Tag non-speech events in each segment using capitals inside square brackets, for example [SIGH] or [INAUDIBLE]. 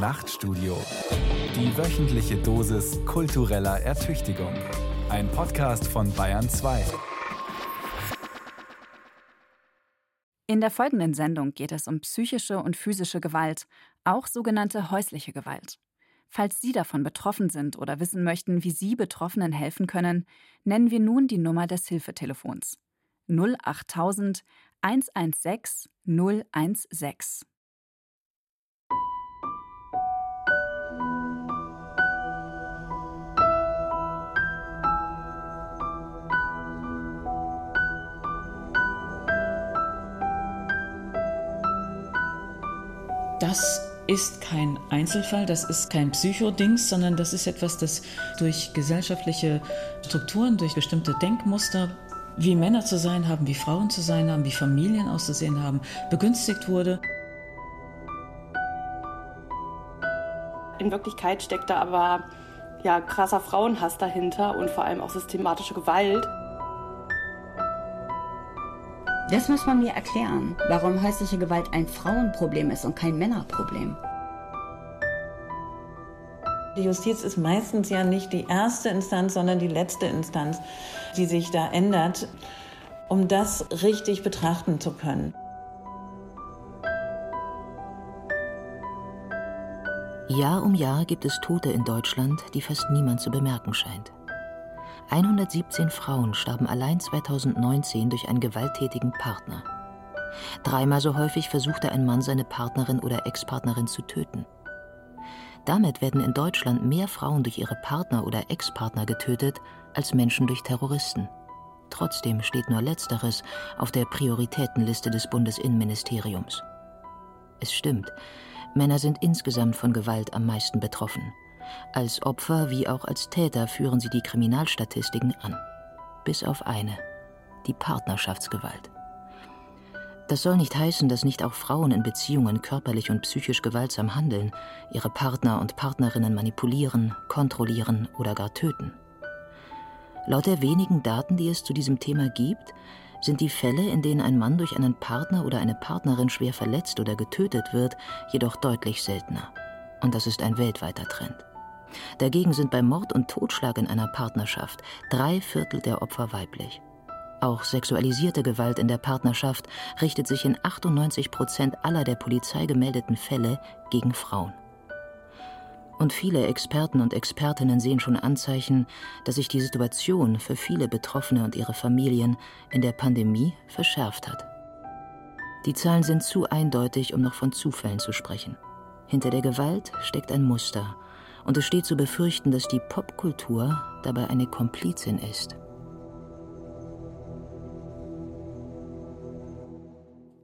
Nachtstudio. Die wöchentliche Dosis kultureller Ertüchtigung. Ein Podcast von Bayern 2. In der folgenden Sendung geht es um psychische und physische Gewalt, auch sogenannte häusliche Gewalt. Falls Sie davon betroffen sind oder wissen möchten, wie Sie Betroffenen helfen können, nennen wir nun die Nummer des Hilfetelefons 08000 116 016. Das ist kein Einzelfall, das ist kein Psychodings, sondern das ist etwas, das durch gesellschaftliche Strukturen, durch bestimmte Denkmuster, wie Männer zu sein haben, wie Frauen zu sein haben, wie Familien auszusehen haben, begünstigt wurde. In Wirklichkeit steckt da aber ja, krasser Frauenhass dahinter und vor allem auch systematische Gewalt. Das muss man mir erklären, warum häusliche Gewalt ein Frauenproblem ist und kein Männerproblem. Die Justiz ist meistens ja nicht die erste Instanz, sondern die letzte Instanz, die sich da ändert, um das richtig betrachten zu können. Jahr um Jahr gibt es Tote in Deutschland, die fast niemand zu bemerken scheint. 117 Frauen starben allein 2019 durch einen gewalttätigen Partner. Dreimal so häufig versuchte ein Mann seine Partnerin oder Ex-Partnerin zu töten. Damit werden in Deutschland mehr Frauen durch ihre Partner oder Ex-Partner getötet als Menschen durch Terroristen. Trotzdem steht nur Letzteres auf der Prioritätenliste des Bundesinnenministeriums. Es stimmt, Männer sind insgesamt von Gewalt am meisten betroffen. Als Opfer wie auch als Täter führen sie die Kriminalstatistiken an. Bis auf eine, die Partnerschaftsgewalt. Das soll nicht heißen, dass nicht auch Frauen in Beziehungen körperlich und psychisch gewaltsam handeln, ihre Partner und Partnerinnen manipulieren, kontrollieren oder gar töten. Laut der wenigen Daten, die es zu diesem Thema gibt, sind die Fälle, in denen ein Mann durch einen Partner oder eine Partnerin schwer verletzt oder getötet wird, jedoch deutlich seltener. Und das ist ein weltweiter Trend. Dagegen sind bei Mord und Totschlag in einer Partnerschaft drei Viertel der Opfer weiblich. Auch sexualisierte Gewalt in der Partnerschaft richtet sich in 98 Prozent aller der Polizei gemeldeten Fälle gegen Frauen. Und viele Experten und Expertinnen sehen schon Anzeichen, dass sich die Situation für viele Betroffene und ihre Familien in der Pandemie verschärft hat. Die Zahlen sind zu eindeutig, um noch von Zufällen zu sprechen. Hinter der Gewalt steckt ein Muster, und es steht zu befürchten, dass die Popkultur dabei eine Komplizin ist.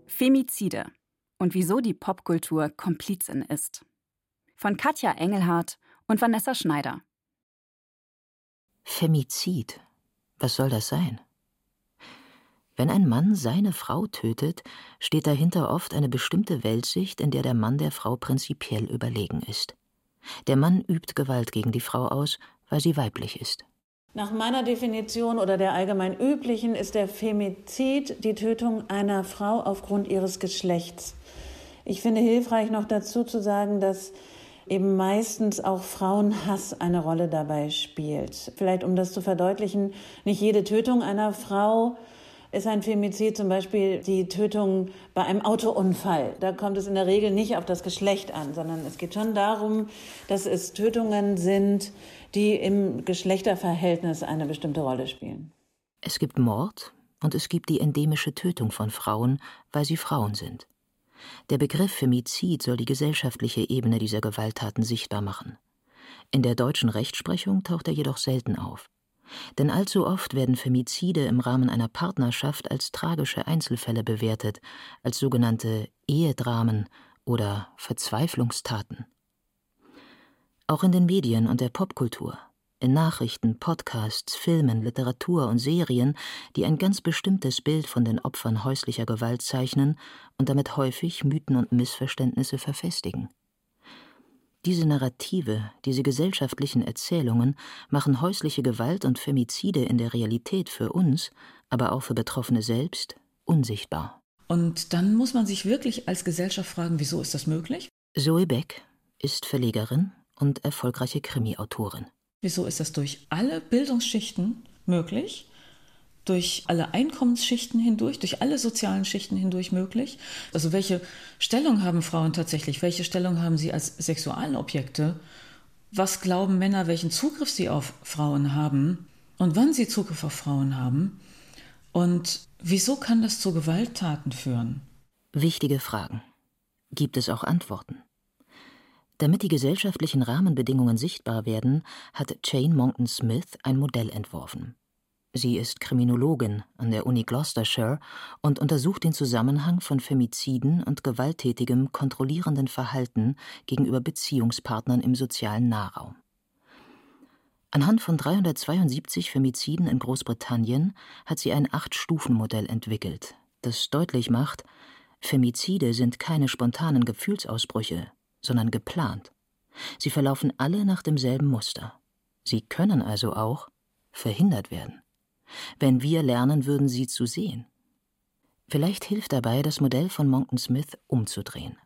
Femizide und wieso die Popkultur Komplizin ist. Von Katja Engelhardt und Vanessa Schneider. Femizid. Was soll das sein? Wenn ein Mann seine Frau tötet, steht dahinter oft eine bestimmte Weltsicht, in der der Mann der Frau prinzipiell überlegen ist. Der Mann übt Gewalt gegen die Frau aus, weil sie weiblich ist. Nach meiner Definition oder der allgemein üblichen ist der Femizid die Tötung einer Frau aufgrund ihres Geschlechts. Ich finde hilfreich noch dazu zu sagen, dass eben meistens auch Frauenhass eine Rolle dabei spielt. Vielleicht um das zu verdeutlichen, nicht jede Tötung einer Frau ist ein Femizid zum Beispiel die Tötung bei einem Autounfall. Da kommt es in der Regel nicht auf das Geschlecht an, sondern es geht schon darum, dass es Tötungen sind, die im Geschlechterverhältnis eine bestimmte Rolle spielen. Es gibt Mord und es gibt die endemische Tötung von Frauen, weil sie Frauen sind. Der Begriff Femizid soll die gesellschaftliche Ebene dieser Gewalttaten sichtbar machen. In der deutschen Rechtsprechung taucht er jedoch selten auf. Denn allzu oft werden Femizide im Rahmen einer Partnerschaft als tragische Einzelfälle bewertet, als sogenannte Ehedramen oder Verzweiflungstaten. Auch in den Medien und der Popkultur, in Nachrichten, Podcasts, Filmen, Literatur und Serien, die ein ganz bestimmtes Bild von den Opfern häuslicher Gewalt zeichnen und damit häufig Mythen und Missverständnisse verfestigen. Diese Narrative, diese gesellschaftlichen Erzählungen machen häusliche Gewalt und Femizide in der Realität für uns, aber auch für Betroffene selbst, unsichtbar. Und dann muss man sich wirklich als Gesellschaft fragen, wieso ist das möglich? Zoe Beck, ist Verlegerin und erfolgreiche Krimi-Autorin. Wieso ist das durch alle Bildungsschichten möglich? Durch alle Einkommensschichten hindurch, durch alle sozialen Schichten hindurch möglich? Also welche Stellung haben Frauen tatsächlich? Welche Stellung haben sie als Sexualobjekte? Was glauben Männer, welchen Zugriff sie auf Frauen haben und wann sie Zugriff auf Frauen haben? Und wieso kann das zu Gewalttaten führen? Wichtige Fragen. Gibt es auch Antworten? Damit die gesellschaftlichen Rahmenbedingungen sichtbar werden, hat Jane Monckton Smith ein Modell entworfen. Sie ist Kriminologin an der Uni Gloucestershire und untersucht den Zusammenhang von Femiziden und gewalttätigem, kontrollierenden Verhalten gegenüber Beziehungspartnern im sozialen Nahraum. Anhand von 372 Femiziden in Großbritannien hat sie ein Acht-Stufen-Modell entwickelt, das deutlich macht, Femizide sind keine spontanen Gefühlsausbrüche, sondern geplant. Sie verlaufen alle nach demselben Muster. Sie können also auch verhindert werden. Wenn wir lernen würden, sie zu sehen. Vielleicht hilft dabei, das Modell von Monckton Smith umzudrehen.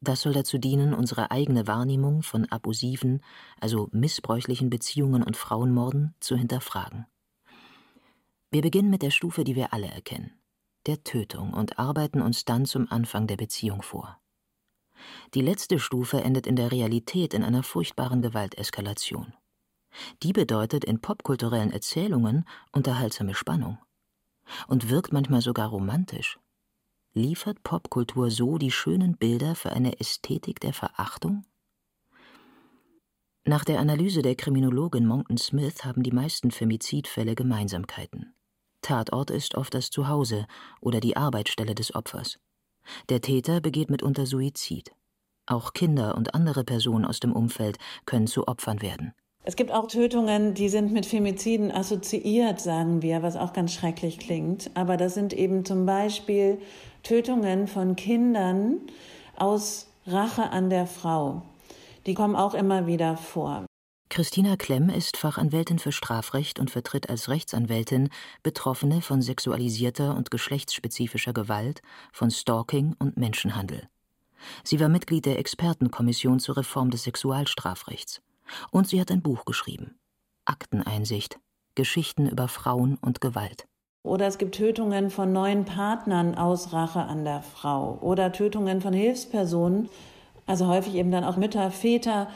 Das soll dazu dienen, unsere eigene Wahrnehmung von abusiven, also missbräuchlichen Beziehungen und Frauenmorden zu hinterfragen. Wir beginnen mit der Stufe, die wir alle erkennen, der Tötung und arbeiten uns dann zum Anfang der Beziehung vor. Die letzte Stufe endet in der Realität in einer furchtbaren Gewalteskalation. Die bedeutet in popkulturellen Erzählungen unterhaltsame Spannung und wirkt manchmal sogar romantisch. Liefert Popkultur so die schönen Bilder für eine Ästhetik der Verachtung? Nach der Analyse der Kriminologin Monckton Smith haben die meisten Femizidfälle Gemeinsamkeiten. Tatort ist oft das Zuhause oder die Arbeitsstelle des Opfers. Der Täter begeht mitunter Suizid. Auch Kinder und andere Personen aus dem Umfeld können zu Opfern werden. Es gibt auch Tötungen, die sind mit Femiziden assoziiert, sagen wir, was auch ganz schrecklich klingt. Aber das sind eben zum Beispiel Tötungen von Kindern aus Rache an der Frau. Die kommen auch immer wieder vor. Christina Klemm ist Fachanwältin für Strafrecht und vertritt als Rechtsanwältin Betroffene von sexualisierter und geschlechtsspezifischer Gewalt, von Stalking und Menschenhandel. Sie war Mitglied der Expertenkommission zur Reform des Sexualstrafrechts. Und sie hat ein Buch geschrieben. Akteneinsicht. Geschichten über Frauen und Gewalt. Oder es gibt Tötungen von neuen Partnern aus Rache an der Frau. Oder Tötungen von Hilfspersonen, also häufig eben dann auch Mütter, Väter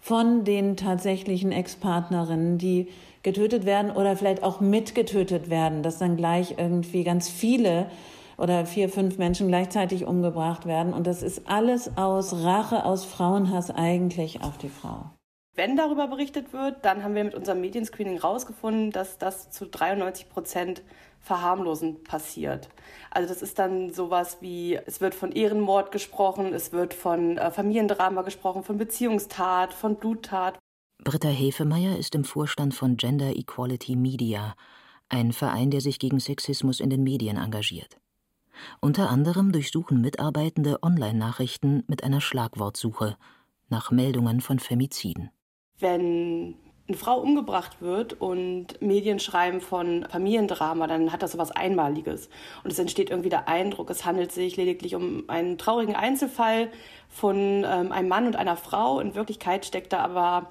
von den tatsächlichen Ex-Partnerinnen, die getötet werden oder vielleicht auch mitgetötet werden, dass dann gleich irgendwie ganz viele oder vier, fünf Menschen gleichzeitig umgebracht werden. Und das ist alles aus Rache, aus Frauenhass eigentlich auf die Frau. Wenn darüber berichtet wird, dann haben wir mit unserem Medienscreening herausgefunden, dass das zu 93 Prozent verharmlosend passiert. Also das ist dann sowas wie, es wird von Ehrenmord gesprochen, es wird von äh, Familiendrama gesprochen, von Beziehungstat, von Bluttat. Britta Hefemeyer ist im Vorstand von Gender Equality Media, ein Verein, der sich gegen Sexismus in den Medien engagiert. Unter anderem durchsuchen Mitarbeitende Online-Nachrichten mit einer Schlagwortsuche nach Meldungen von Femiziden. Wenn eine Frau umgebracht wird und Medien schreiben von Familiendrama, dann hat das so was Einmaliges. Und es entsteht irgendwie der Eindruck, es handelt sich lediglich um einen traurigen Einzelfall von ähm, einem Mann und einer Frau. In Wirklichkeit steckt da aber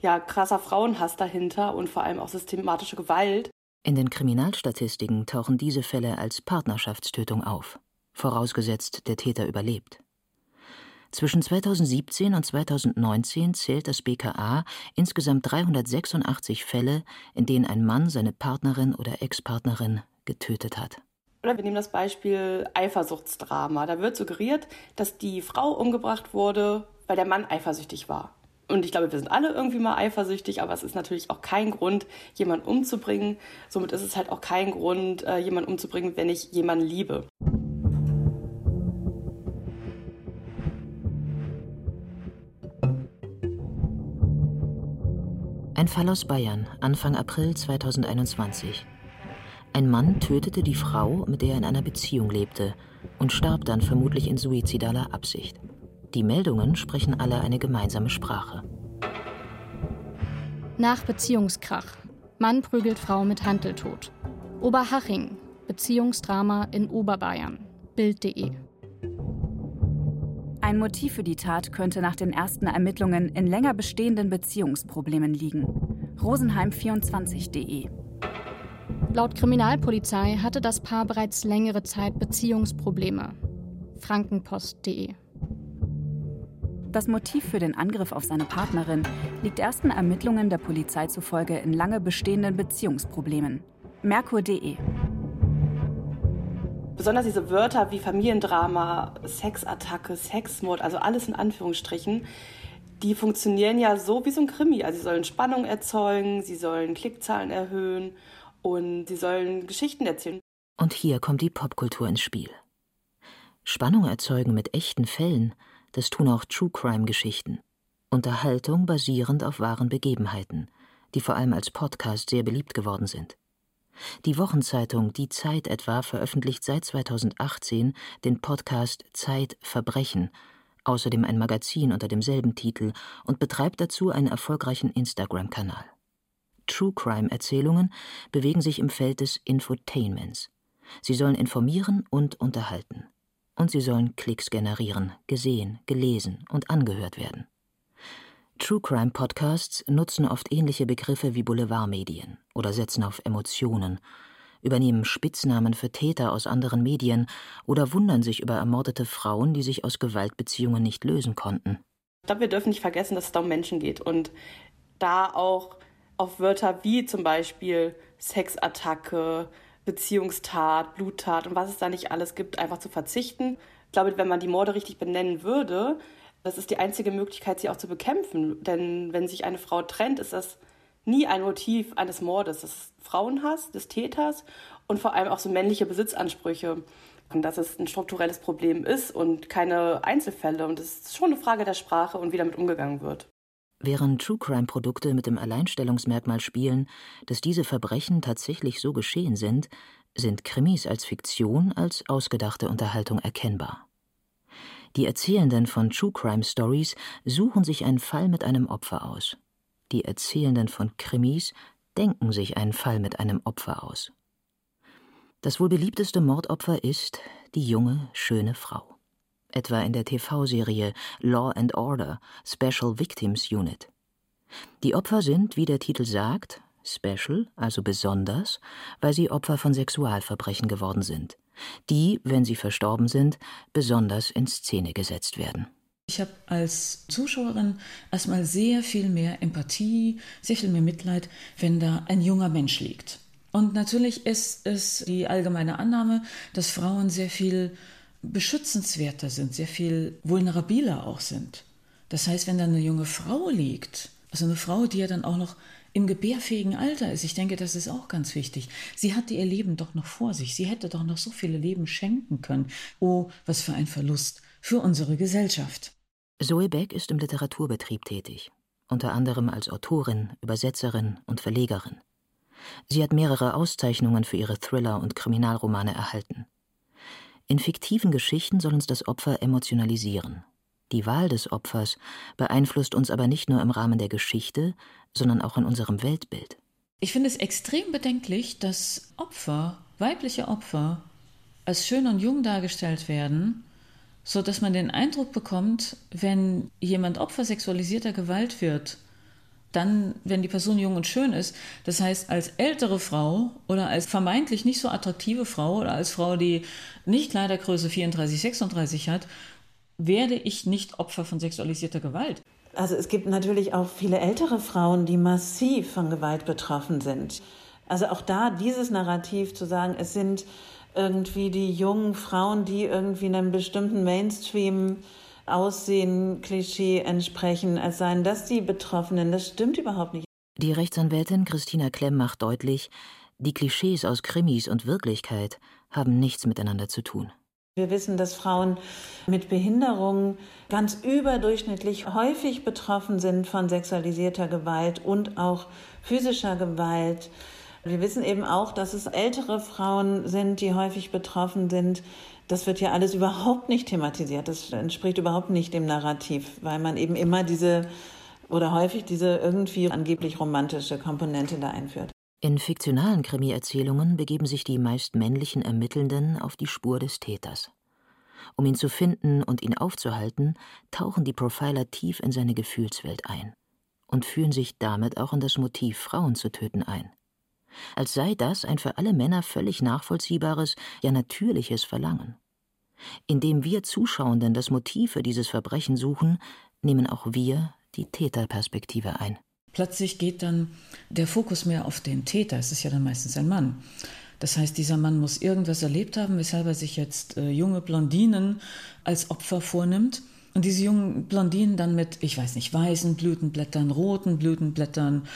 ja krasser Frauenhass dahinter und vor allem auch systematische Gewalt. In den Kriminalstatistiken tauchen diese Fälle als Partnerschaftstötung auf, vorausgesetzt der Täter überlebt. Zwischen 2017 und 2019 zählt das BKA insgesamt 386 Fälle, in denen ein Mann seine Partnerin oder Ex-Partnerin getötet hat. Oder wir nehmen das Beispiel Eifersuchtsdrama. Da wird suggeriert, dass die Frau umgebracht wurde, weil der Mann eifersüchtig war. Und ich glaube, wir sind alle irgendwie mal eifersüchtig, aber es ist natürlich auch kein Grund, jemanden umzubringen. Somit ist es halt auch kein Grund, äh, jemanden umzubringen, wenn ich jemanden liebe. Ein Fall aus Bayern, Anfang April 2021. Ein Mann tötete die Frau, mit der er in einer Beziehung lebte, und starb dann vermutlich in suizidaler Absicht. Die Meldungen sprechen alle eine gemeinsame Sprache. Nach Beziehungskrach. Mann prügelt Frau mit Handeltod. Oberhaching. Beziehungsdrama in Oberbayern. Bild.de Ein Motiv für die Tat könnte nach den ersten Ermittlungen in länger bestehenden Beziehungsproblemen liegen. Rosenheim24.de Laut Kriminalpolizei hatte das Paar bereits längere Zeit Beziehungsprobleme. Frankenpost.de Das Motiv für den Angriff auf seine Partnerin liegt ersten Ermittlungen der Polizei zufolge in lange bestehenden Beziehungsproblemen. Merkur.de Besonders diese Wörter wie Familiendrama, Sexattacke, Sexmord, also alles in Anführungsstrichen, die funktionieren ja so wie so ein Krimi. Also sie sollen Spannung erzeugen, sie sollen Klickzahlen erhöhen und sie sollen Geschichten erzählen. Und hier kommt die Popkultur ins Spiel. Spannung erzeugen mit echten Fällen, das tun auch True Crime Geschichten. Unterhaltung basierend auf wahren Begebenheiten, die vor allem als Podcast sehr beliebt geworden sind. Die Wochenzeitung Die Zeit etwa veröffentlicht seit 2018 den Podcast Zeit Verbrechen, außerdem ein Magazin unter demselben Titel und betreibt dazu einen erfolgreichen Instagram-Kanal. True Crime-Erzählungen bewegen sich im Feld des Infotainments. Sie sollen informieren und unterhalten. Und sie sollen Klicks generieren, gesehen, gelesen und angehört werden. True Crime Podcasts nutzen oft ähnliche Begriffe wie Boulevardmedien oder setzen auf Emotionen, übernehmen Spitznamen für Täter aus anderen Medien oder wundern sich über ermordete Frauen, die sich aus Gewaltbeziehungen nicht lösen konnten. Ich glaube, wir dürfen nicht vergessen, dass es da um Menschen geht und da auch auf Wörter wie zum Beispiel Sexattacke, Beziehungstat, Bluttat und was es da nicht alles gibt, einfach zu verzichten. Ich glaube, wenn man die Morde richtig benennen würde, das ist die einzige Möglichkeit, sie auch zu bekämpfen. Denn wenn sich eine Frau trennt, ist das nie ein Motiv eines Mordes. Ist Frauenhass des Täters und vor allem auch so männliche Besitzansprüche. Und dass es ein strukturelles Problem ist und keine Einzelfälle. Und es ist schon eine Frage der Sprache und wie damit umgegangen wird. Während True Crime Produkte mit dem Alleinstellungsmerkmal spielen, dass diese Verbrechen tatsächlich so geschehen sind, sind Krimis als Fiktion als ausgedachte Unterhaltung erkennbar. Die Erzählenden von True Crime Stories suchen sich einen Fall mit einem Opfer aus. Die Erzählenden von Krimis denken sich einen Fall mit einem Opfer aus. Das wohl beliebteste Mordopfer ist die junge, schöne Frau. Etwa in der TV-Serie Law and Order Special Victims Unit. Die Opfer sind, wie der Titel sagt, special, also besonders, weil sie Opfer von Sexualverbrechen geworden sind die, wenn sie verstorben sind, besonders in Szene gesetzt werden. Ich habe als Zuschauerin erstmal sehr viel mehr Empathie, sehr viel mehr Mitleid, wenn da ein junger Mensch liegt. Und natürlich ist es die allgemeine Annahme, dass Frauen sehr viel beschützenswerter sind, sehr viel vulnerabiler auch sind. Das heißt, wenn da eine junge Frau liegt, also eine Frau, die ja dann auch noch im gebärfähigen Alter ist. Ich denke, das ist auch ganz wichtig. Sie hatte ihr Leben doch noch vor sich. Sie hätte doch noch so viele Leben schenken können. Oh, was für ein Verlust für unsere Gesellschaft. Zoe Beck ist im Literaturbetrieb tätig, unter anderem als Autorin, Übersetzerin und Verlegerin. Sie hat mehrere Auszeichnungen für ihre Thriller und Kriminalromane erhalten. In fiktiven Geschichten soll uns das Opfer emotionalisieren, die Wahl des Opfers beeinflusst uns aber nicht nur im Rahmen der Geschichte, sondern auch in unserem Weltbild. Ich finde es extrem bedenklich, dass Opfer, weibliche Opfer, als schön und jung dargestellt werden, so dass man den Eindruck bekommt, wenn jemand Opfer sexualisierter Gewalt wird, dann, wenn die Person jung und schön ist, das heißt als ältere Frau oder als vermeintlich nicht so attraktive Frau oder als Frau, die nicht Kleidergröße 34, 36 hat, werde ich nicht Opfer von sexualisierter Gewalt. Also es gibt natürlich auch viele ältere Frauen, die massiv von Gewalt betroffen sind. Also auch da dieses Narrativ zu sagen, es sind irgendwie die jungen Frauen, die irgendwie einem bestimmten Mainstream Aussehen, Klischee entsprechen, als seien das die Betroffenen, das stimmt überhaupt nicht. Die Rechtsanwältin Christina Klemm macht deutlich, die Klischees aus Krimis und Wirklichkeit haben nichts miteinander zu tun. Wir wissen, dass Frauen mit Behinderungen ganz überdurchschnittlich häufig betroffen sind von sexualisierter Gewalt und auch physischer Gewalt. Wir wissen eben auch, dass es ältere Frauen sind, die häufig betroffen sind. Das wird ja alles überhaupt nicht thematisiert. Das entspricht überhaupt nicht dem Narrativ, weil man eben immer diese oder häufig diese irgendwie angeblich romantische Komponente da einführt. In fiktionalen Krimi-Erzählungen begeben sich die meist männlichen Ermittelnden auf die Spur des Täters. Um ihn zu finden und ihn aufzuhalten, tauchen die Profiler tief in seine Gefühlswelt ein und führen sich damit auch in das Motiv, Frauen zu töten, ein. Als sei das ein für alle Männer völlig nachvollziehbares, ja natürliches Verlangen. Indem wir Zuschauenden das Motiv für dieses Verbrechen suchen, nehmen auch wir die Täterperspektive ein. Plötzlich geht dann der Fokus mehr auf den Täter. Es ist ja dann meistens ein Mann. Das heißt, dieser Mann muss irgendwas erlebt haben, weshalb er sich jetzt äh, junge Blondinen als Opfer vornimmt. Und diese jungen Blondinen dann mit, ich weiß nicht, weißen Blütenblättern, roten Blütenblättern,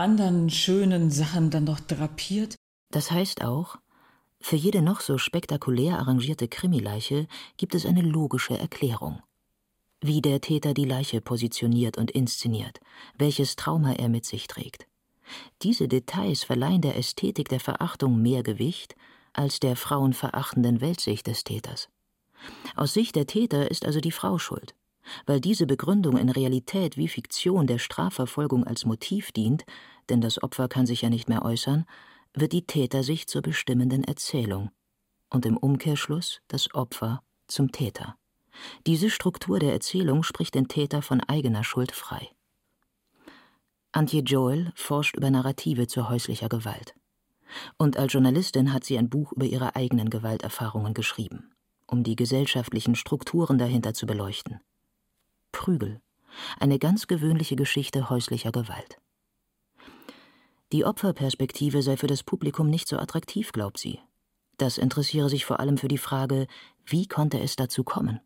anderen schönen Sachen dann noch drapiert. Das heißt auch, für jede noch so spektakulär arrangierte Krimileiche gibt es eine logische Erklärung. Wie der Täter die Leiche positioniert und inszeniert, welches Trauma er mit sich trägt. Diese Details verleihen der Ästhetik der Verachtung mehr Gewicht als der frauenverachtenden Weltsicht des Täters. Aus Sicht der Täter ist also die Frau schuld. Weil diese Begründung in Realität wie Fiktion der Strafverfolgung als Motiv dient, denn das Opfer kann sich ja nicht mehr äußern, wird die Tätersicht zur bestimmenden Erzählung und im Umkehrschluss das Opfer zum Täter. Diese Struktur der Erzählung spricht den Täter von eigener Schuld frei. Antje Joel forscht über Narrative zur häuslicher Gewalt. Und als Journalistin hat sie ein Buch über ihre eigenen Gewalterfahrungen geschrieben, um die gesellschaftlichen Strukturen dahinter zu beleuchten. Prügel, eine ganz gewöhnliche Geschichte häuslicher Gewalt. Die Opferperspektive sei für das Publikum nicht so attraktiv, glaubt sie. Das interessiere sich vor allem für die Frage, wie konnte es dazu kommen?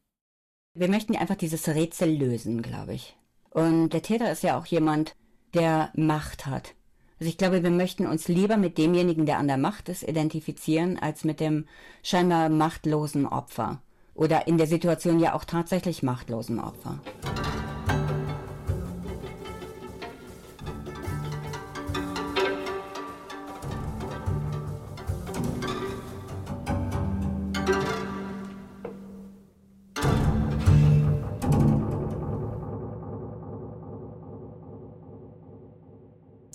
Wir möchten einfach dieses Rätsel lösen, glaube ich. Und der Täter ist ja auch jemand, der Macht hat. Also ich glaube, wir möchten uns lieber mit demjenigen, der an der Macht ist, identifizieren, als mit dem scheinbar machtlosen Opfer. Oder in der Situation ja auch tatsächlich machtlosen Opfer.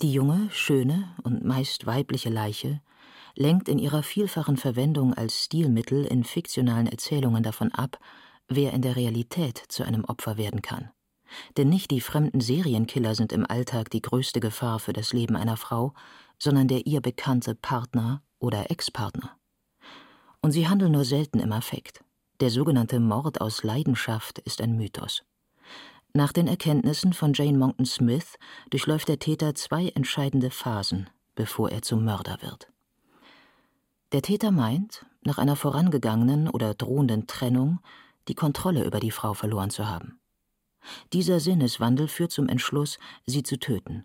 Die junge, schöne und meist weibliche Leiche lenkt in ihrer vielfachen Verwendung als Stilmittel in fiktionalen Erzählungen davon ab, wer in der Realität zu einem Opfer werden kann. Denn nicht die fremden Serienkiller sind im Alltag die größte Gefahr für das Leben einer Frau, sondern der ihr bekannte Partner oder Ex-Partner. Und sie handeln nur selten im Affekt. Der sogenannte Mord aus Leidenschaft ist ein Mythos. Nach den Erkenntnissen von Jane Monckton Smith durchläuft der Täter zwei entscheidende Phasen, bevor er zum Mörder wird. Der Täter meint, nach einer vorangegangenen oder drohenden Trennung die Kontrolle über die Frau verloren zu haben. Dieser Sinneswandel führt zum Entschluss, sie zu töten.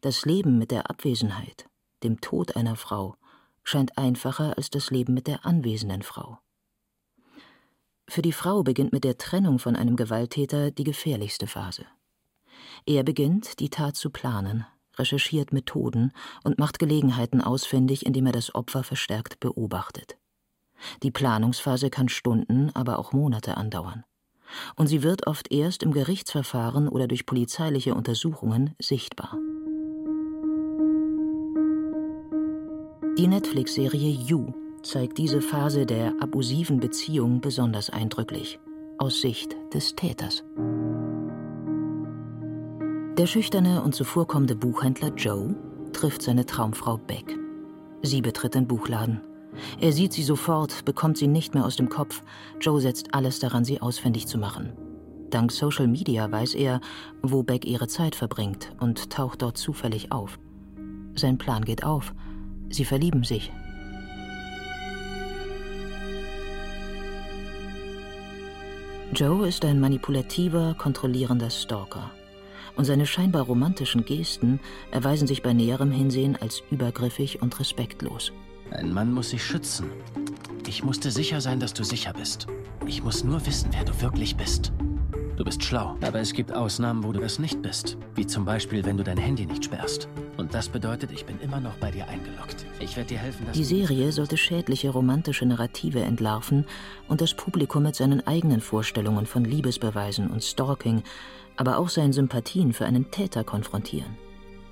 Das Leben mit der Abwesenheit, dem Tod einer Frau, scheint einfacher als das Leben mit der anwesenden Frau. Für die Frau beginnt mit der Trennung von einem Gewalttäter die gefährlichste Phase. Er beginnt, die Tat zu planen, recherchiert Methoden und macht Gelegenheiten ausfindig, indem er das Opfer verstärkt beobachtet. Die Planungsphase kann Stunden, aber auch Monate andauern. Und sie wird oft erst im Gerichtsverfahren oder durch polizeiliche Untersuchungen sichtbar. Die Netflix-Serie You zeigt diese Phase der abusiven Beziehung besonders eindrücklich, aus Sicht des Täters. Der schüchterne und zuvorkommende Buchhändler Joe trifft seine Traumfrau Beck. Sie betritt den Buchladen. Er sieht sie sofort, bekommt sie nicht mehr aus dem Kopf. Joe setzt alles daran, sie ausfindig zu machen. Dank Social Media weiß er, wo Beck ihre Zeit verbringt und taucht dort zufällig auf. Sein Plan geht auf. Sie verlieben sich Joe ist ein manipulativer, kontrollierender Stalker. Und seine scheinbar romantischen Gesten erweisen sich bei näherem Hinsehen als übergriffig und respektlos. Ein Mann muss sich schützen. Ich musste sicher sein, dass du sicher bist. Ich muss nur wissen, wer du wirklich bist. Du bist schlau, aber es gibt Ausnahmen, wo du es nicht bist. Wie zum Beispiel, wenn du dein Handy nicht sperrst. Und das bedeutet, ich bin immer noch bei dir eingeloggt. Ich werde dir helfen, dass Die Serie sollte schädliche romantische Narrative entlarven und das Publikum mit seinen eigenen Vorstellungen von Liebesbeweisen und Stalking, aber auch seinen Sympathien für einen Täter konfrontieren.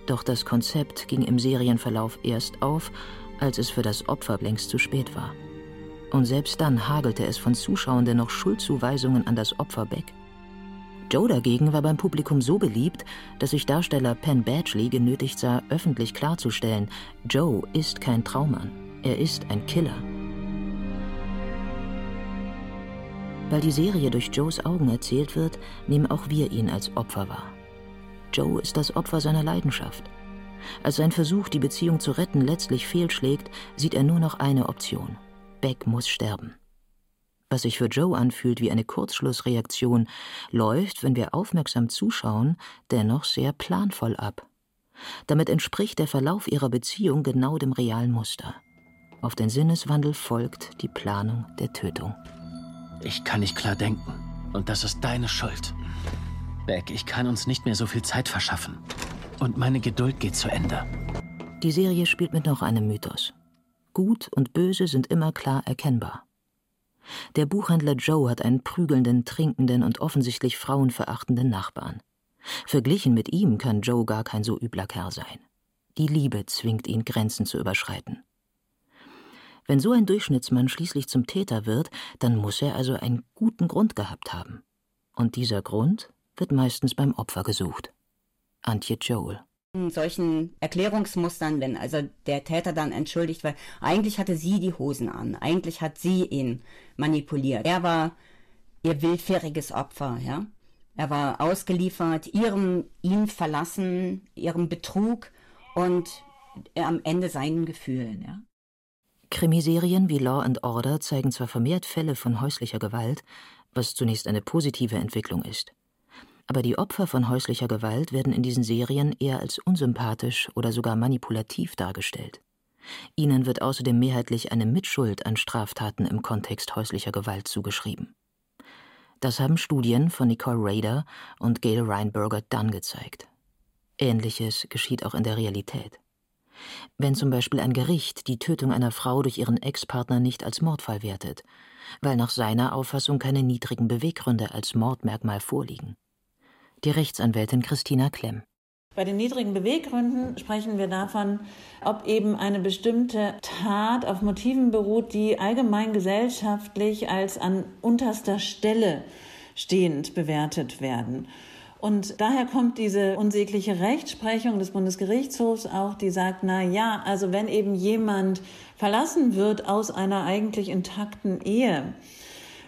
Doch das Konzept ging im Serienverlauf erst auf, als es für das Opfer längst zu spät war. Und selbst dann hagelte es von Zuschauenden noch Schuldzuweisungen an das Opfer Beck. Joe dagegen war beim Publikum so beliebt, dass sich Darsteller Penn Badgley genötigt sah, öffentlich klarzustellen, Joe ist kein Traummann, er ist ein Killer. Weil die Serie durch Joes Augen erzählt wird, nehmen auch wir ihn als Opfer wahr. Joe ist das Opfer seiner Leidenschaft. Als sein Versuch, die Beziehung zu retten, letztlich fehlschlägt, sieht er nur noch eine Option. Beck muss sterben. Was sich für Joe anfühlt wie eine Kurzschlussreaktion, läuft, wenn wir aufmerksam zuschauen, dennoch sehr planvoll ab. Damit entspricht der Verlauf ihrer Beziehung genau dem realen Muster. Auf den Sinneswandel folgt die Planung der Tötung. Ich kann nicht klar denken. Und das ist deine Schuld. Beck, ich kann uns nicht mehr so viel Zeit verschaffen. Und meine Geduld geht zu Ende. Die Serie spielt mit noch einem Mythos. Gut und Böse sind immer klar erkennbar. Der Buchhändler Joe hat einen prügelnden, trinkenden und offensichtlich frauenverachtenden Nachbarn. Verglichen mit ihm kann Joe gar kein so übler Kerl sein. Die Liebe zwingt ihn, Grenzen zu überschreiten. Wenn so ein Durchschnittsmann schließlich zum Täter wird, dann muss er also einen guten Grund gehabt haben. Und dieser Grund wird meistens beim Opfer gesucht. Antje Joel. In solchen Erklärungsmustern, wenn also der Täter dann entschuldigt war, eigentlich hatte sie die Hosen an, eigentlich hat sie ihn manipuliert. Er war ihr willfähriges Opfer, ja. Er war ausgeliefert, ihrem ihn verlassen, ihrem Betrug und am Ende seinen Gefühlen, ja. Krimiserien wie Law and Order zeigen zwar vermehrt Fälle von häuslicher Gewalt, was zunächst eine positive Entwicklung ist. Aber die Opfer von häuslicher Gewalt werden in diesen Serien eher als unsympathisch oder sogar manipulativ dargestellt. Ihnen wird außerdem mehrheitlich eine Mitschuld an Straftaten im Kontext häuslicher Gewalt zugeschrieben. Das haben Studien von Nicole Rader und Gail Reinberger Dunn gezeigt. Ähnliches geschieht auch in der Realität. Wenn zum Beispiel ein Gericht die Tötung einer Frau durch ihren Ex-Partner nicht als Mordfall wertet, weil nach seiner Auffassung keine niedrigen Beweggründe als Mordmerkmal vorliegen die Rechtsanwältin Christina Klemm. Bei den niedrigen Beweggründen sprechen wir davon, ob eben eine bestimmte Tat auf Motiven beruht, die allgemein gesellschaftlich als an unterster Stelle stehend bewertet werden. Und daher kommt diese unsägliche Rechtsprechung des Bundesgerichtshofs auch, die sagt, na ja, also wenn eben jemand verlassen wird aus einer eigentlich intakten Ehe,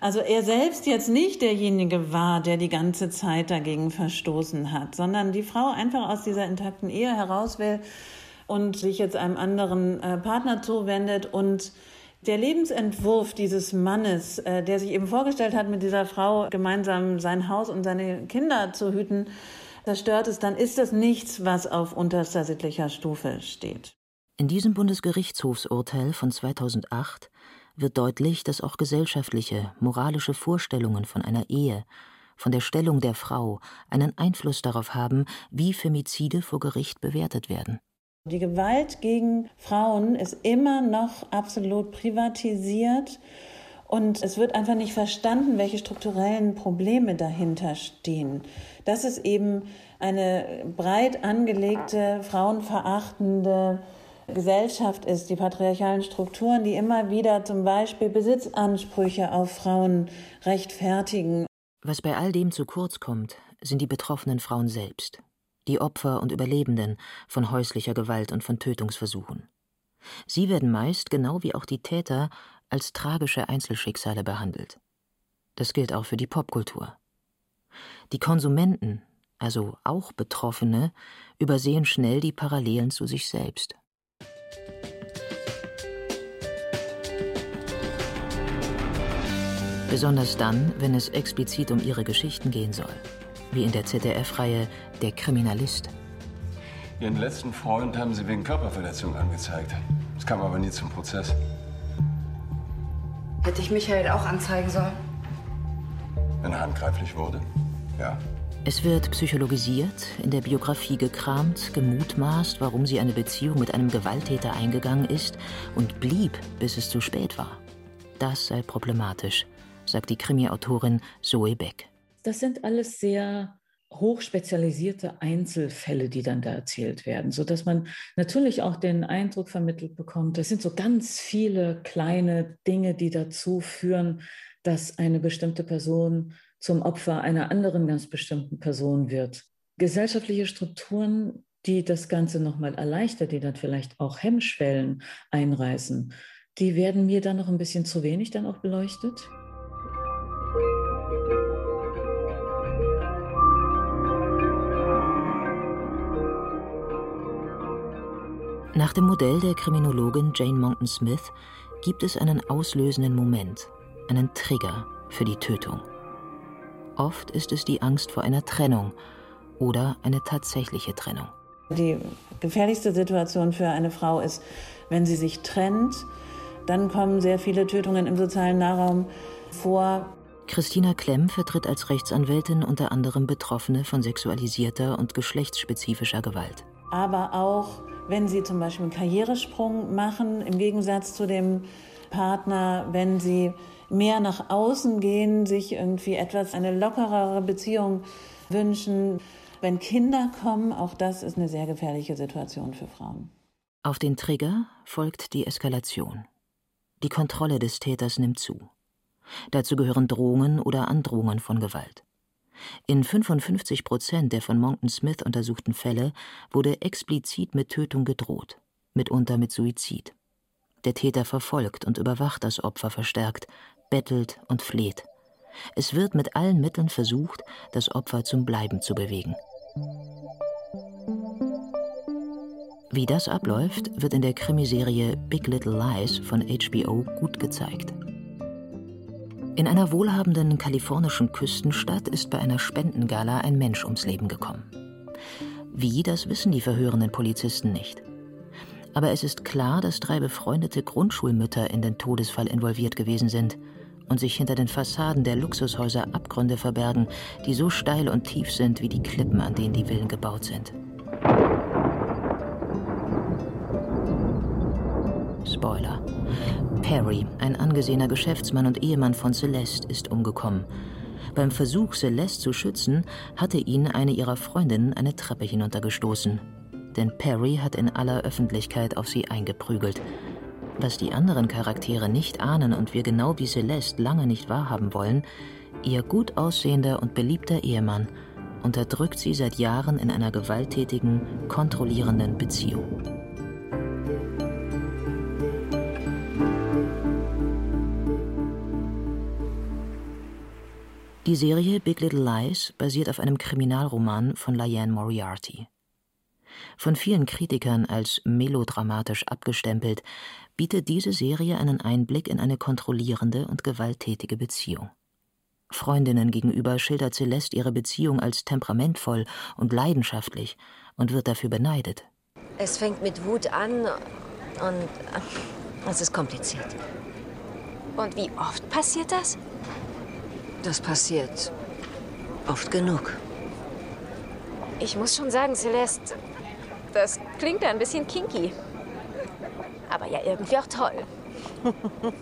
also er selbst jetzt nicht derjenige war, der die ganze Zeit dagegen verstoßen hat, sondern die Frau einfach aus dieser intakten Ehe heraus will und sich jetzt einem anderen äh, Partner zuwendet und der Lebensentwurf dieses Mannes, äh, der sich eben vorgestellt hat, mit dieser Frau gemeinsam sein Haus und seine Kinder zu hüten, zerstört ist, dann ist das nichts, was auf unterster sittlicher Stufe steht. In diesem Bundesgerichtshofsurteil von 2008 wird deutlich, dass auch gesellschaftliche, moralische Vorstellungen von einer Ehe, von der Stellung der Frau einen Einfluss darauf haben, wie Femizide vor Gericht bewertet werden. Die Gewalt gegen Frauen ist immer noch absolut privatisiert und es wird einfach nicht verstanden, welche strukturellen Probleme dahinter stehen. Das ist eben eine breit angelegte, frauenverachtende Gesellschaft ist, die patriarchalen Strukturen, die immer wieder zum Beispiel Besitzansprüche auf Frauen rechtfertigen. Was bei all dem zu kurz kommt, sind die betroffenen Frauen selbst, die Opfer und Überlebenden von häuslicher Gewalt und von Tötungsversuchen. Sie werden meist, genau wie auch die Täter, als tragische Einzelschicksale behandelt. Das gilt auch für die Popkultur. Die Konsumenten, also auch Betroffene, übersehen schnell die Parallelen zu sich selbst. Besonders dann, wenn es explizit um ihre Geschichten gehen soll. Wie in der ZDF-Reihe Der Kriminalist. Ihren letzten Freund haben sie wegen Körperverletzung angezeigt. Es kam aber nie zum Prozess. Hätte ich Michael auch anzeigen sollen? Wenn er handgreiflich wurde? Ja. Es wird psychologisiert, in der Biografie gekramt, gemutmaßt, warum sie eine Beziehung mit einem Gewalttäter eingegangen ist und blieb, bis es zu spät war. Das sei problematisch sagt die Krimi-Autorin Zoe Beck. Das sind alles sehr hochspezialisierte Einzelfälle, die dann da erzählt werden, so dass man natürlich auch den Eindruck vermittelt bekommt, es sind so ganz viele kleine Dinge, die dazu führen, dass eine bestimmte Person zum Opfer einer anderen ganz bestimmten Person wird. Gesellschaftliche Strukturen, die das Ganze nochmal erleichtert, die dann vielleicht auch Hemmschwellen einreißen, die werden mir dann noch ein bisschen zu wenig dann auch beleuchtet. Nach dem Modell der Kriminologin Jane Monckton Smith gibt es einen auslösenden Moment, einen Trigger für die Tötung. Oft ist es die Angst vor einer Trennung oder eine tatsächliche Trennung. Die gefährlichste Situation für eine Frau ist, wenn sie sich trennt. Dann kommen sehr viele Tötungen im sozialen Nahraum vor. Christina Klemm vertritt als Rechtsanwältin unter anderem Betroffene von sexualisierter und geschlechtsspezifischer Gewalt. Aber auch wenn sie zum Beispiel einen Karrieresprung machen, im Gegensatz zu dem Partner, wenn sie mehr nach außen gehen, sich irgendwie etwas, eine lockerere Beziehung wünschen. Wenn Kinder kommen, auch das ist eine sehr gefährliche Situation für Frauen. Auf den Trigger folgt die Eskalation. Die Kontrolle des Täters nimmt zu. Dazu gehören Drohungen oder Androhungen von Gewalt. In 55 Prozent der von Monckton Smith untersuchten Fälle wurde explizit mit Tötung gedroht, mitunter mit Suizid. Der Täter verfolgt und überwacht das Opfer verstärkt, bettelt und fleht. Es wird mit allen Mitteln versucht, das Opfer zum Bleiben zu bewegen. Wie das abläuft, wird in der Krimiserie Big Little Lies von HBO gut gezeigt. In einer wohlhabenden kalifornischen Küstenstadt ist bei einer Spendengala ein Mensch ums Leben gekommen. Wie, das wissen die verhörenden Polizisten nicht. Aber es ist klar, dass drei befreundete Grundschulmütter in den Todesfall involviert gewesen sind und sich hinter den Fassaden der Luxushäuser Abgründe verbergen, die so steil und tief sind wie die Klippen, an denen die Villen gebaut sind. Spoiler. Perry, ein angesehener Geschäftsmann und Ehemann von Celeste, ist umgekommen. Beim Versuch, Celeste zu schützen, hatte ihn eine ihrer Freundinnen eine Treppe hinuntergestoßen. Denn Perry hat in aller Öffentlichkeit auf sie eingeprügelt. Was die anderen Charaktere nicht ahnen und wir genau wie Celeste lange nicht wahrhaben wollen, ihr gut aussehender und beliebter Ehemann unterdrückt sie seit Jahren in einer gewalttätigen, kontrollierenden Beziehung. Die Serie Big Little Lies basiert auf einem Kriminalroman von Liane Moriarty. Von vielen Kritikern als melodramatisch abgestempelt, bietet diese Serie einen Einblick in eine kontrollierende und gewalttätige Beziehung. Freundinnen gegenüber schildert Celeste ihre Beziehung als temperamentvoll und leidenschaftlich und wird dafür beneidet. Es fängt mit Wut an und äh, es ist kompliziert. Und wie oft passiert das? Das passiert oft genug. Ich muss schon sagen, Celeste, das klingt ein bisschen kinky. Aber ja irgendwie auch toll. [LAUGHS]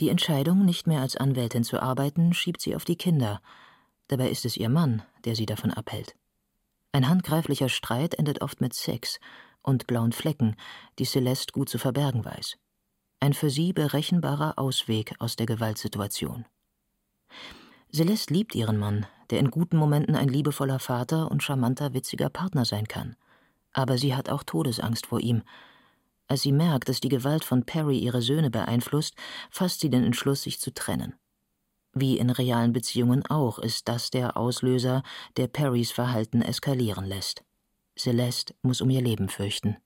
Die Entscheidung, nicht mehr als Anwältin zu arbeiten, schiebt sie auf die Kinder. Dabei ist es ihr Mann, der sie davon abhält. Ein handgreiflicher Streit endet oft mit Sex und blauen Flecken, die Celeste gut zu verbergen weiß. Ein für sie berechenbarer Ausweg aus der Gewaltsituation. Celeste liebt ihren Mann, der in guten Momenten ein liebevoller Vater und charmanter, witziger Partner sein kann. Aber sie hat auch Todesangst vor ihm. Als sie merkt, dass die Gewalt von Perry ihre Söhne beeinflusst, fasst sie den Entschluss, sich zu trennen. Wie in realen Beziehungen auch ist das der Auslöser, der Perrys Verhalten eskalieren lässt. Celeste muss um ihr Leben fürchten.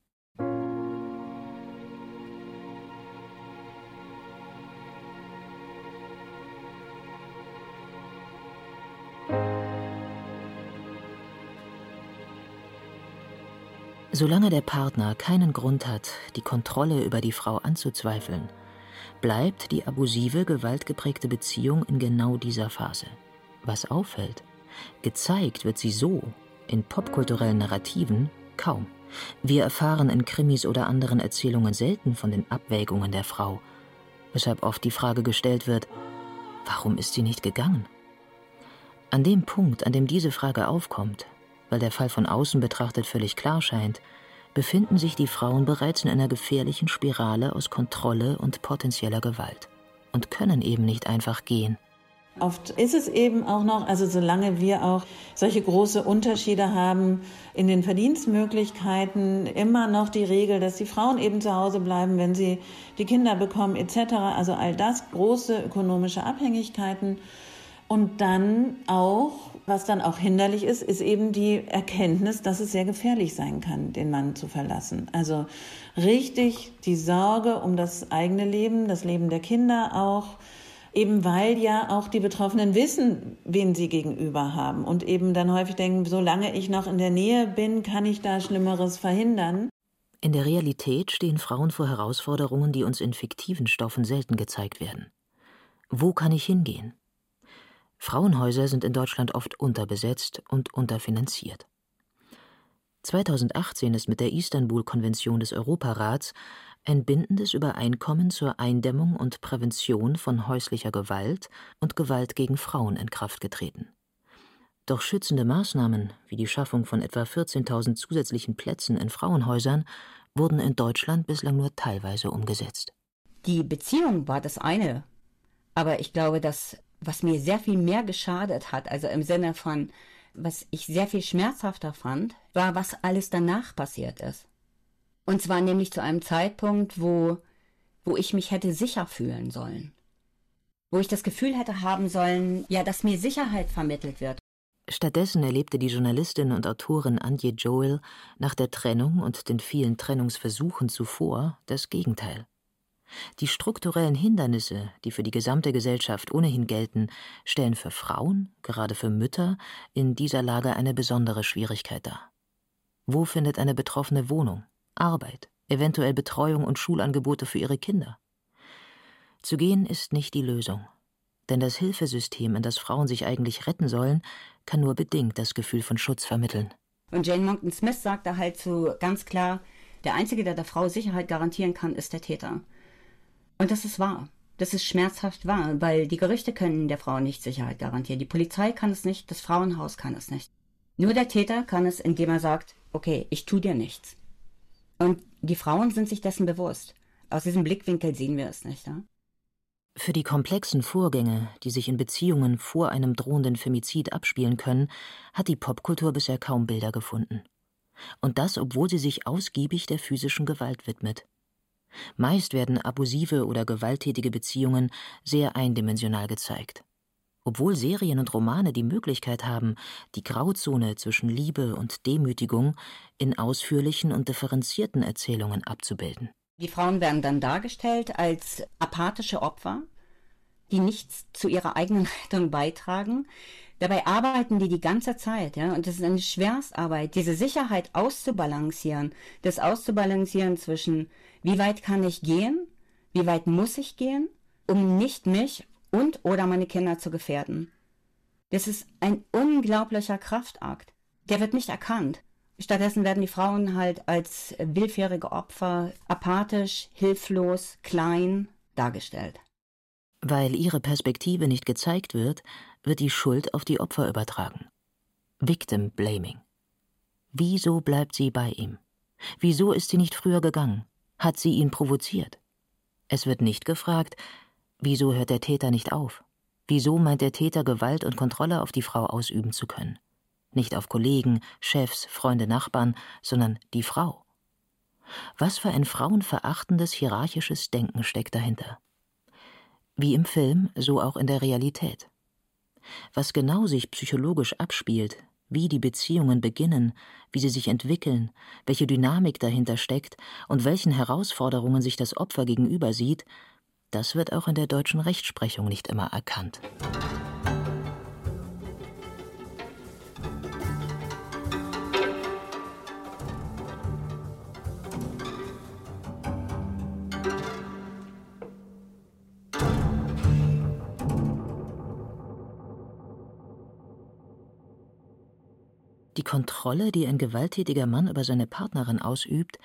Solange der Partner keinen Grund hat, die Kontrolle über die Frau anzuzweifeln, bleibt die abusive, gewaltgeprägte Beziehung in genau dieser Phase. Was auffällt, gezeigt wird sie so, in popkulturellen Narrativen, kaum. Wir erfahren in Krimis oder anderen Erzählungen selten von den Abwägungen der Frau, weshalb oft die Frage gestellt wird, warum ist sie nicht gegangen? An dem Punkt, an dem diese Frage aufkommt, weil der Fall von außen betrachtet völlig klar scheint, befinden sich die Frauen bereits in einer gefährlichen Spirale aus Kontrolle und potenzieller Gewalt und können eben nicht einfach gehen. Oft ist es eben auch noch, also solange wir auch solche große Unterschiede haben in den Verdienstmöglichkeiten, immer noch die Regel, dass die Frauen eben zu Hause bleiben, wenn sie die Kinder bekommen etc. Also all das große ökonomische Abhängigkeiten. Und dann auch, was dann auch hinderlich ist, ist eben die Erkenntnis, dass es sehr gefährlich sein kann, den Mann zu verlassen. Also richtig die Sorge um das eigene Leben, das Leben der Kinder auch, eben weil ja auch die Betroffenen wissen, wen sie gegenüber haben und eben dann häufig denken, solange ich noch in der Nähe bin, kann ich da Schlimmeres verhindern. In der Realität stehen Frauen vor Herausforderungen, die uns in fiktiven Stoffen selten gezeigt werden. Wo kann ich hingehen? Frauenhäuser sind in Deutschland oft unterbesetzt und unterfinanziert. 2018 ist mit der Istanbul-Konvention des Europarats ein bindendes Übereinkommen zur Eindämmung und Prävention von häuslicher Gewalt und Gewalt gegen Frauen in Kraft getreten. Doch schützende Maßnahmen wie die Schaffung von etwa 14.000 zusätzlichen Plätzen in Frauenhäusern wurden in Deutschland bislang nur teilweise umgesetzt. Die Beziehung war das eine, aber ich glaube, dass was mir sehr viel mehr geschadet hat, also im Sinne von, was ich sehr viel schmerzhafter fand, war, was alles danach passiert ist. Und zwar nämlich zu einem Zeitpunkt, wo, wo ich mich hätte sicher fühlen sollen. Wo ich das Gefühl hätte haben sollen, ja, dass mir Sicherheit vermittelt wird. Stattdessen erlebte die Journalistin und Autorin Antje Joel nach der Trennung und den vielen Trennungsversuchen zuvor das Gegenteil. Die strukturellen Hindernisse, die für die gesamte Gesellschaft ohnehin gelten, stellen für Frauen, gerade für Mütter, in dieser Lage eine besondere Schwierigkeit dar. Wo findet eine Betroffene Wohnung, Arbeit, eventuell Betreuung und Schulangebote für ihre Kinder? Zu gehen ist nicht die Lösung, denn das Hilfesystem, in das Frauen sich eigentlich retten sollen, kann nur bedingt das Gefühl von Schutz vermitteln. Und Jane Monckton Smith sagte halt so ganz klar, der Einzige, der der Frau Sicherheit garantieren kann, ist der Täter. Und das ist wahr. Das ist schmerzhaft wahr, weil die Gerichte können der Frau nicht Sicherheit garantieren. Die Polizei kann es nicht, das Frauenhaus kann es nicht. Nur der Täter kann es, indem er sagt, okay, ich tu dir nichts. Und die Frauen sind sich dessen bewusst. Aus diesem Blickwinkel sehen wir es nicht. Ja? Für die komplexen Vorgänge, die sich in Beziehungen vor einem drohenden Femizid abspielen können, hat die Popkultur bisher kaum Bilder gefunden. Und das, obwohl sie sich ausgiebig der physischen Gewalt widmet. Meist werden abusive oder gewalttätige Beziehungen sehr eindimensional gezeigt. Obwohl Serien und Romane die Möglichkeit haben, die Grauzone zwischen Liebe und Demütigung in ausführlichen und differenzierten Erzählungen abzubilden. Die Frauen werden dann dargestellt als apathische Opfer, die nichts zu ihrer eigenen [LAUGHS] Rettung beitragen. Dabei arbeiten die die ganze Zeit, ja, und das ist eine Schwerstarbeit, diese Sicherheit auszubalancieren, das auszubalancieren zwischen wie weit kann ich gehen? Wie weit muss ich gehen, um nicht mich und oder meine Kinder zu gefährden? Das ist ein unglaublicher Kraftakt. Der wird nicht erkannt. Stattdessen werden die Frauen halt als willfährige Opfer apathisch, hilflos, klein dargestellt. Weil ihre Perspektive nicht gezeigt wird, wird die Schuld auf die Opfer übertragen. Victim Blaming. Wieso bleibt sie bei ihm? Wieso ist sie nicht früher gegangen? Hat sie ihn provoziert? Es wird nicht gefragt, wieso hört der Täter nicht auf? Wieso meint der Täter Gewalt und Kontrolle auf die Frau ausüben zu können? Nicht auf Kollegen, Chefs, Freunde, Nachbarn, sondern die Frau. Was für ein frauenverachtendes hierarchisches Denken steckt dahinter? Wie im Film, so auch in der Realität. Was genau sich psychologisch abspielt, wie die Beziehungen beginnen, wie sie sich entwickeln, welche Dynamik dahinter steckt und welchen Herausforderungen sich das Opfer gegenüber sieht, das wird auch in der deutschen Rechtsprechung nicht immer erkannt. Die Kontrolle, die ein gewalttätiger Mann über seine Partnerin ausübt,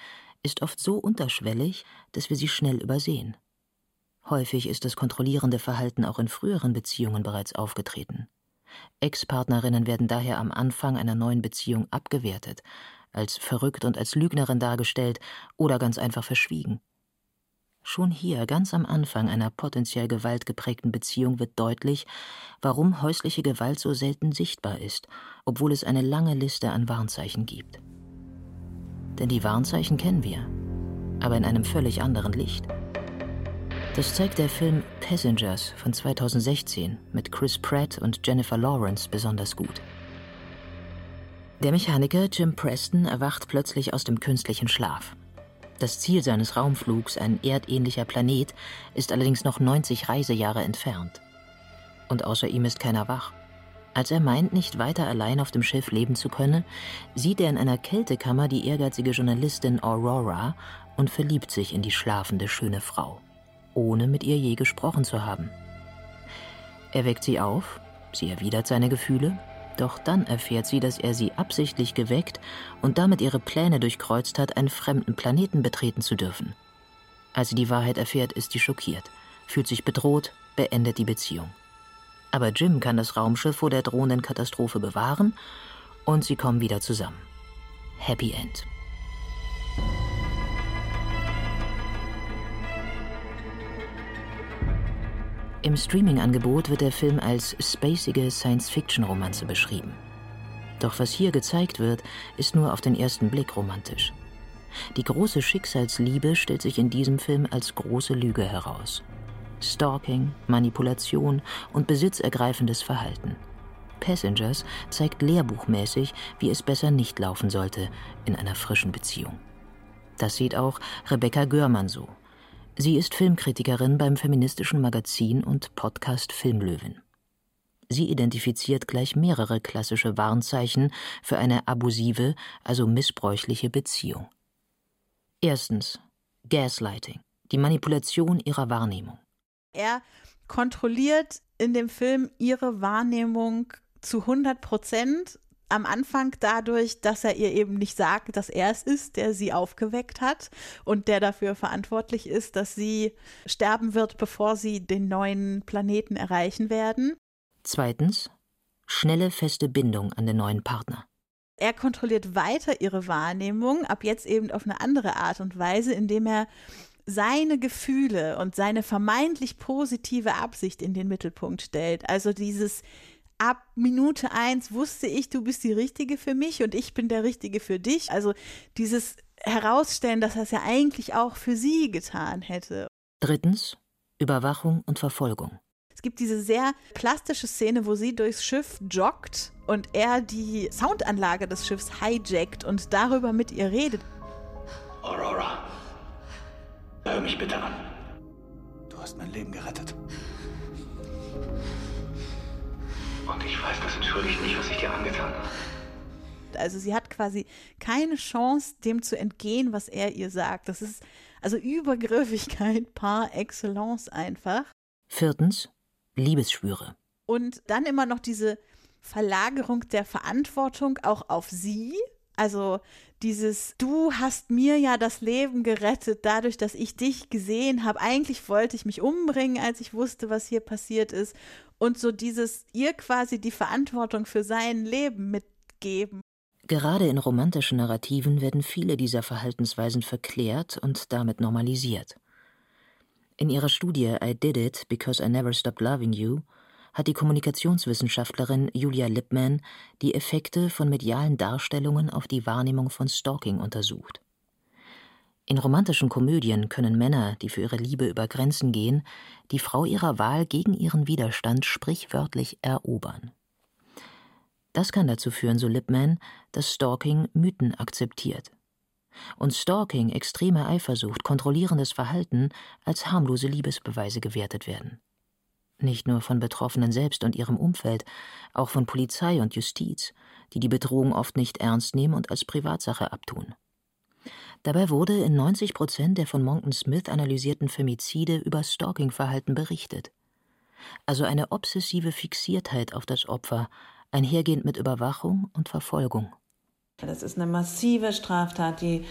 ist oft so unterschwellig, dass wir sie schnell übersehen. Häufig ist das kontrollierende Verhalten auch in früheren Beziehungen bereits aufgetreten. Ex-Partnerinnen werden daher am Anfang einer neuen Beziehung abgewertet, als verrückt und als Lügnerin dargestellt oder ganz einfach verschwiegen. Schon hier, ganz am Anfang einer potenziell gewaltgeprägten Beziehung, wird deutlich, warum häusliche Gewalt so selten sichtbar ist, obwohl es eine lange Liste an Warnzeichen gibt. Denn die Warnzeichen kennen wir, aber in einem völlig anderen Licht. Das zeigt der Film Passengers von 2016 mit Chris Pratt und Jennifer Lawrence besonders gut. Der Mechaniker Jim Preston erwacht plötzlich aus dem künstlichen Schlaf. Das Ziel seines Raumflugs, ein erdähnlicher Planet, ist allerdings noch 90 Reisejahre entfernt. Und außer ihm ist keiner wach. Als er meint, nicht weiter allein auf dem Schiff leben zu können, sieht er in einer Kältekammer die ehrgeizige Journalistin Aurora und verliebt sich in die schlafende schöne Frau ohne mit ihr je gesprochen zu haben. Er weckt sie auf, sie erwidert seine Gefühle, doch dann erfährt sie, dass er sie absichtlich geweckt und damit ihre Pläne durchkreuzt hat, einen fremden Planeten betreten zu dürfen. Als sie die Wahrheit erfährt, ist sie schockiert, fühlt sich bedroht, beendet die Beziehung. Aber Jim kann das Raumschiff vor der drohenden Katastrophe bewahren und sie kommen wieder zusammen. Happy End. Im Streaming-Angebot wird der Film als spacige Science-Fiction-Romanze beschrieben. Doch was hier gezeigt wird, ist nur auf den ersten Blick romantisch. Die große Schicksalsliebe stellt sich in diesem Film als große Lüge heraus. Stalking, Manipulation und besitzergreifendes Verhalten. Passengers zeigt lehrbuchmäßig, wie es besser nicht laufen sollte in einer frischen Beziehung. Das sieht auch Rebecca Görmann so, Sie ist Filmkritikerin beim feministischen Magazin und Podcast Filmlöwen. Sie identifiziert gleich mehrere klassische Warnzeichen für eine abusive, also missbräuchliche Beziehung. Erstens Gaslighting, die Manipulation ihrer Wahrnehmung. Er kontrolliert in dem Film ihre Wahrnehmung zu 100 Prozent am Anfang dadurch, dass er ihr eben nicht sagt, dass er es ist, der sie aufgeweckt hat und der dafür verantwortlich ist, dass sie sterben wird, bevor sie den neuen Planeten erreichen werden. Zweitens, schnelle, feste Bindung an den neuen Partner. Er kontrolliert weiter ihre Wahrnehmung, ab jetzt eben auf eine andere Art und Weise, indem er seine Gefühle und seine vermeintlich positive Absicht in den Mittelpunkt stellt. Also dieses ab Minute eins wusste ich, du bist die Richtige für mich und ich bin der Richtige für dich. Also dieses Herausstellen, dass er es ja eigentlich auch für sie getan hätte. Drittens, Überwachung und Verfolgung. Es gibt diese sehr plastische Szene, wo sie durchs Schiff joggt und er die Soundanlage des Schiffs hijackt und darüber mit ihr redet. Aurora, hör mich bitte an. Du hast mein Leben gerettet. Und ich weiß, das entschuldigt nicht, was ich dir angetan habe. Also sie hat quasi keine Chance, dem zu entgehen, was er ihr sagt. Das ist also Übergriffigkeit par excellence einfach. Viertens, Liebesschwüre. Und dann immer noch diese Verlagerung der Verantwortung auch auf sie. Also dieses, du hast mir ja das Leben gerettet, dadurch, dass ich dich gesehen habe. Eigentlich wollte ich mich umbringen, als ich wusste, was hier passiert ist und so dieses ihr quasi die Verantwortung für sein Leben mitgeben. Gerade in romantischen Narrativen werden viele dieser Verhaltensweisen verklärt und damit normalisiert. In ihrer Studie I Did It Because I Never Stopped Loving You hat die Kommunikationswissenschaftlerin Julia Lippmann die Effekte von medialen Darstellungen auf die Wahrnehmung von Stalking untersucht. In romantischen Komödien können Männer, die für ihre Liebe über Grenzen gehen, die Frau ihrer Wahl gegen ihren Widerstand sprichwörtlich erobern. Das kann dazu führen, so Lipman, dass Stalking Mythen akzeptiert. Und Stalking, extreme Eifersucht, kontrollierendes Verhalten als harmlose Liebesbeweise gewertet werden. Nicht nur von Betroffenen selbst und ihrem Umfeld, auch von Polizei und Justiz, die die Bedrohung oft nicht ernst nehmen und als Privatsache abtun. Dabei wurde in 90 Prozent der von Monken Smith analysierten Femizide über Stalking-Verhalten berichtet. Also eine obsessive Fixiertheit auf das Opfer, einhergehend mit Überwachung und Verfolgung. Das ist eine massive Straftat, die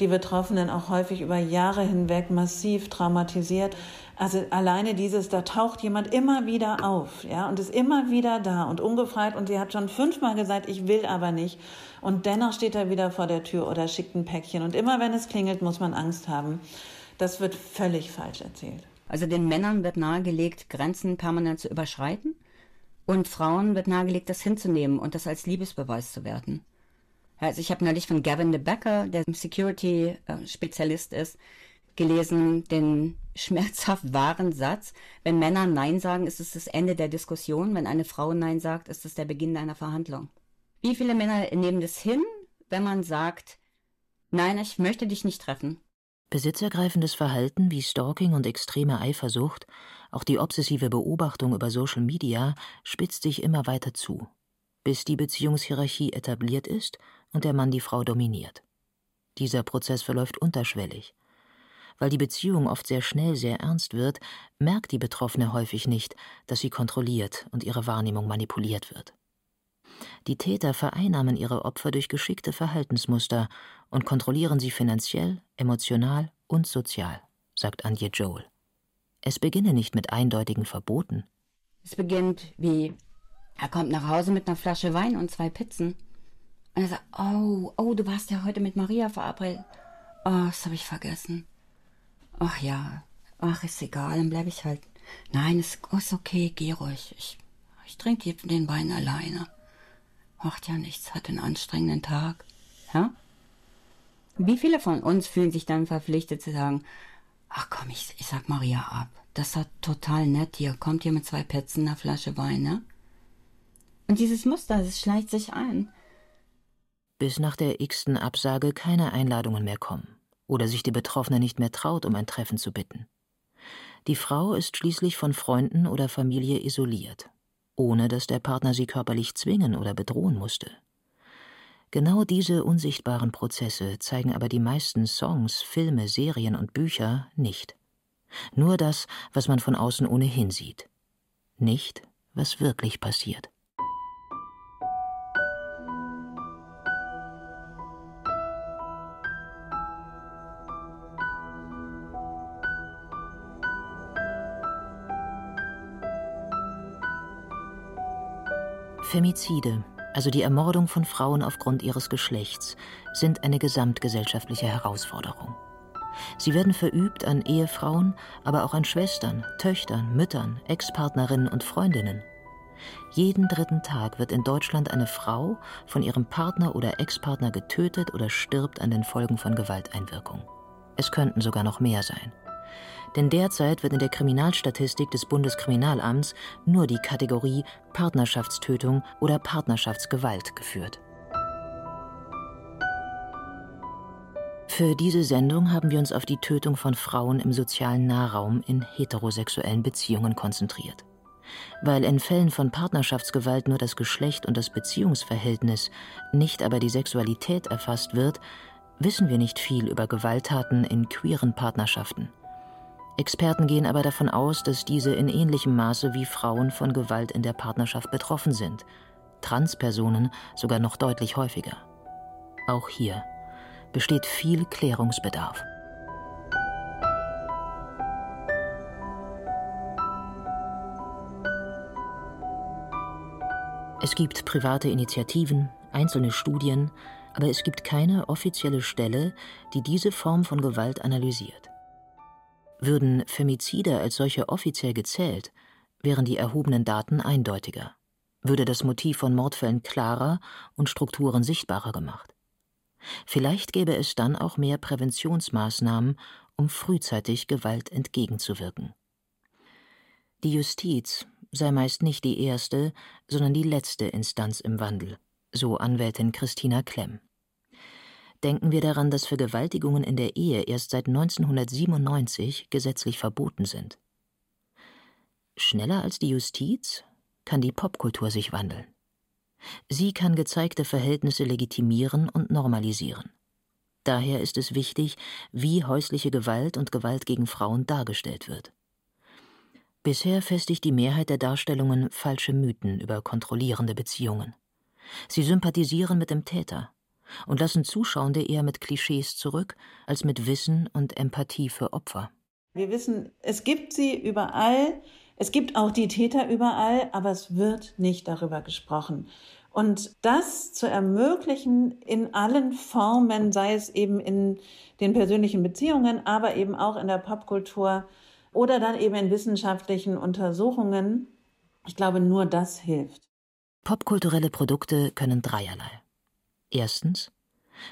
die Betroffenen auch häufig über Jahre hinweg massiv traumatisiert. Also alleine dieses, da taucht jemand immer wieder auf, ja, und ist immer wieder da und ungefragt und sie hat schon fünfmal gesagt, ich will aber nicht. Und dennoch steht er wieder vor der Tür oder schickt ein Päckchen. Und immer wenn es klingelt, muss man Angst haben. Das wird völlig falsch erzählt. Also den Männern wird nahegelegt, Grenzen permanent zu überschreiten. Und Frauen wird nahegelegt, das hinzunehmen und das als Liebesbeweis zu werten. Also ich habe neulich von Gavin de Becker, der Security-Spezialist ist, gelesen, den schmerzhaft wahren Satz, wenn Männer Nein sagen, ist es das Ende der Diskussion, wenn eine Frau Nein sagt, ist es der Beginn einer Verhandlung. Wie viele Männer nehmen das hin, wenn man sagt, nein, ich möchte dich nicht treffen? Besitzergreifendes Verhalten wie Stalking und extreme Eifersucht, auch die obsessive Beobachtung über Social Media spitzt sich immer weiter zu, bis die Beziehungshierarchie etabliert ist und der Mann die Frau dominiert. Dieser Prozess verläuft unterschwellig. Weil die Beziehung oft sehr schnell sehr ernst wird, merkt die Betroffene häufig nicht, dass sie kontrolliert und ihre Wahrnehmung manipuliert wird. Die Täter vereinnahmen ihre Opfer durch geschickte Verhaltensmuster und kontrollieren sie finanziell, emotional und sozial, sagt Antje Joel. Es beginne nicht mit eindeutigen Verboten. Es beginnt wie, er kommt nach Hause mit einer Flasche Wein und zwei Pizzen. Und er sagt, oh, oh, du warst ja heute mit Maria verabredet. Oh, das habe ich vergessen. Ach ja, ach, ist egal, dann bleibe ich halt. Nein, ist, ist okay, geh ruhig. Ich, ich trinke den Wein alleine. Macht ja nichts, hat einen anstrengenden Tag. Ja? Wie viele von uns fühlen sich dann verpflichtet zu sagen, ach komm, ich, ich sag Maria ab. Das ist total nett hier. Kommt hier mit zwei Petzen, einer Flasche Wein, ne? Und dieses Muster, das schleicht sich ein bis nach der x-ten Absage keine Einladungen mehr kommen oder sich die Betroffene nicht mehr traut, um ein Treffen zu bitten. Die Frau ist schließlich von Freunden oder Familie isoliert, ohne dass der Partner sie körperlich zwingen oder bedrohen musste. Genau diese unsichtbaren Prozesse zeigen aber die meisten Songs, Filme, Serien und Bücher nicht. Nur das, was man von außen ohnehin sieht. Nicht, was wirklich passiert. Femizide, also die Ermordung von Frauen aufgrund ihres Geschlechts, sind eine gesamtgesellschaftliche Herausforderung. Sie werden verübt an Ehefrauen, aber auch an Schwestern, Töchtern, Müttern, Ex-Partnerinnen und Freundinnen. Jeden dritten Tag wird in Deutschland eine Frau von ihrem Partner oder Ex-Partner getötet oder stirbt an den Folgen von Gewalteinwirkung. Es könnten sogar noch mehr sein denn derzeit wird in der Kriminalstatistik des Bundeskriminalamts nur die Kategorie Partnerschaftstötung oder Partnerschaftsgewalt geführt. Für diese Sendung haben wir uns auf die Tötung von Frauen im sozialen Nahraum in heterosexuellen Beziehungen konzentriert. Weil in Fällen von Partnerschaftsgewalt nur das Geschlecht und das Beziehungsverhältnis, nicht aber die Sexualität erfasst wird, wissen wir nicht viel über Gewalttaten in queeren Partnerschaften. Experten gehen aber davon aus, dass diese in ähnlichem Maße wie Frauen von Gewalt in der Partnerschaft betroffen sind, Transpersonen sogar noch deutlich häufiger. Auch hier besteht viel Klärungsbedarf. Es gibt private Initiativen, einzelne Studien, aber es gibt keine offizielle Stelle, die diese Form von Gewalt analysiert. Würden Femizide als solche offiziell gezählt, wären die erhobenen Daten eindeutiger, würde das Motiv von Mordfällen klarer und Strukturen sichtbarer gemacht. Vielleicht gäbe es dann auch mehr Präventionsmaßnahmen, um frühzeitig Gewalt entgegenzuwirken. Die Justiz sei meist nicht die erste, sondern die letzte Instanz im Wandel, so Anwältin Christina Klemm denken wir daran, dass Vergewaltigungen in der Ehe erst seit 1997 gesetzlich verboten sind. Schneller als die Justiz kann die Popkultur sich wandeln. Sie kann gezeigte Verhältnisse legitimieren und normalisieren. Daher ist es wichtig, wie häusliche Gewalt und Gewalt gegen Frauen dargestellt wird. Bisher festigt die Mehrheit der Darstellungen falsche Mythen über kontrollierende Beziehungen. Sie sympathisieren mit dem Täter, und lassen Zuschauende eher mit Klischees zurück als mit Wissen und Empathie für Opfer. Wir wissen, es gibt sie überall, es gibt auch die Täter überall, aber es wird nicht darüber gesprochen. Und das zu ermöglichen in allen Formen, sei es eben in den persönlichen Beziehungen, aber eben auch in der Popkultur oder dann eben in wissenschaftlichen Untersuchungen, ich glaube, nur das hilft. Popkulturelle Produkte können dreierlei. Erstens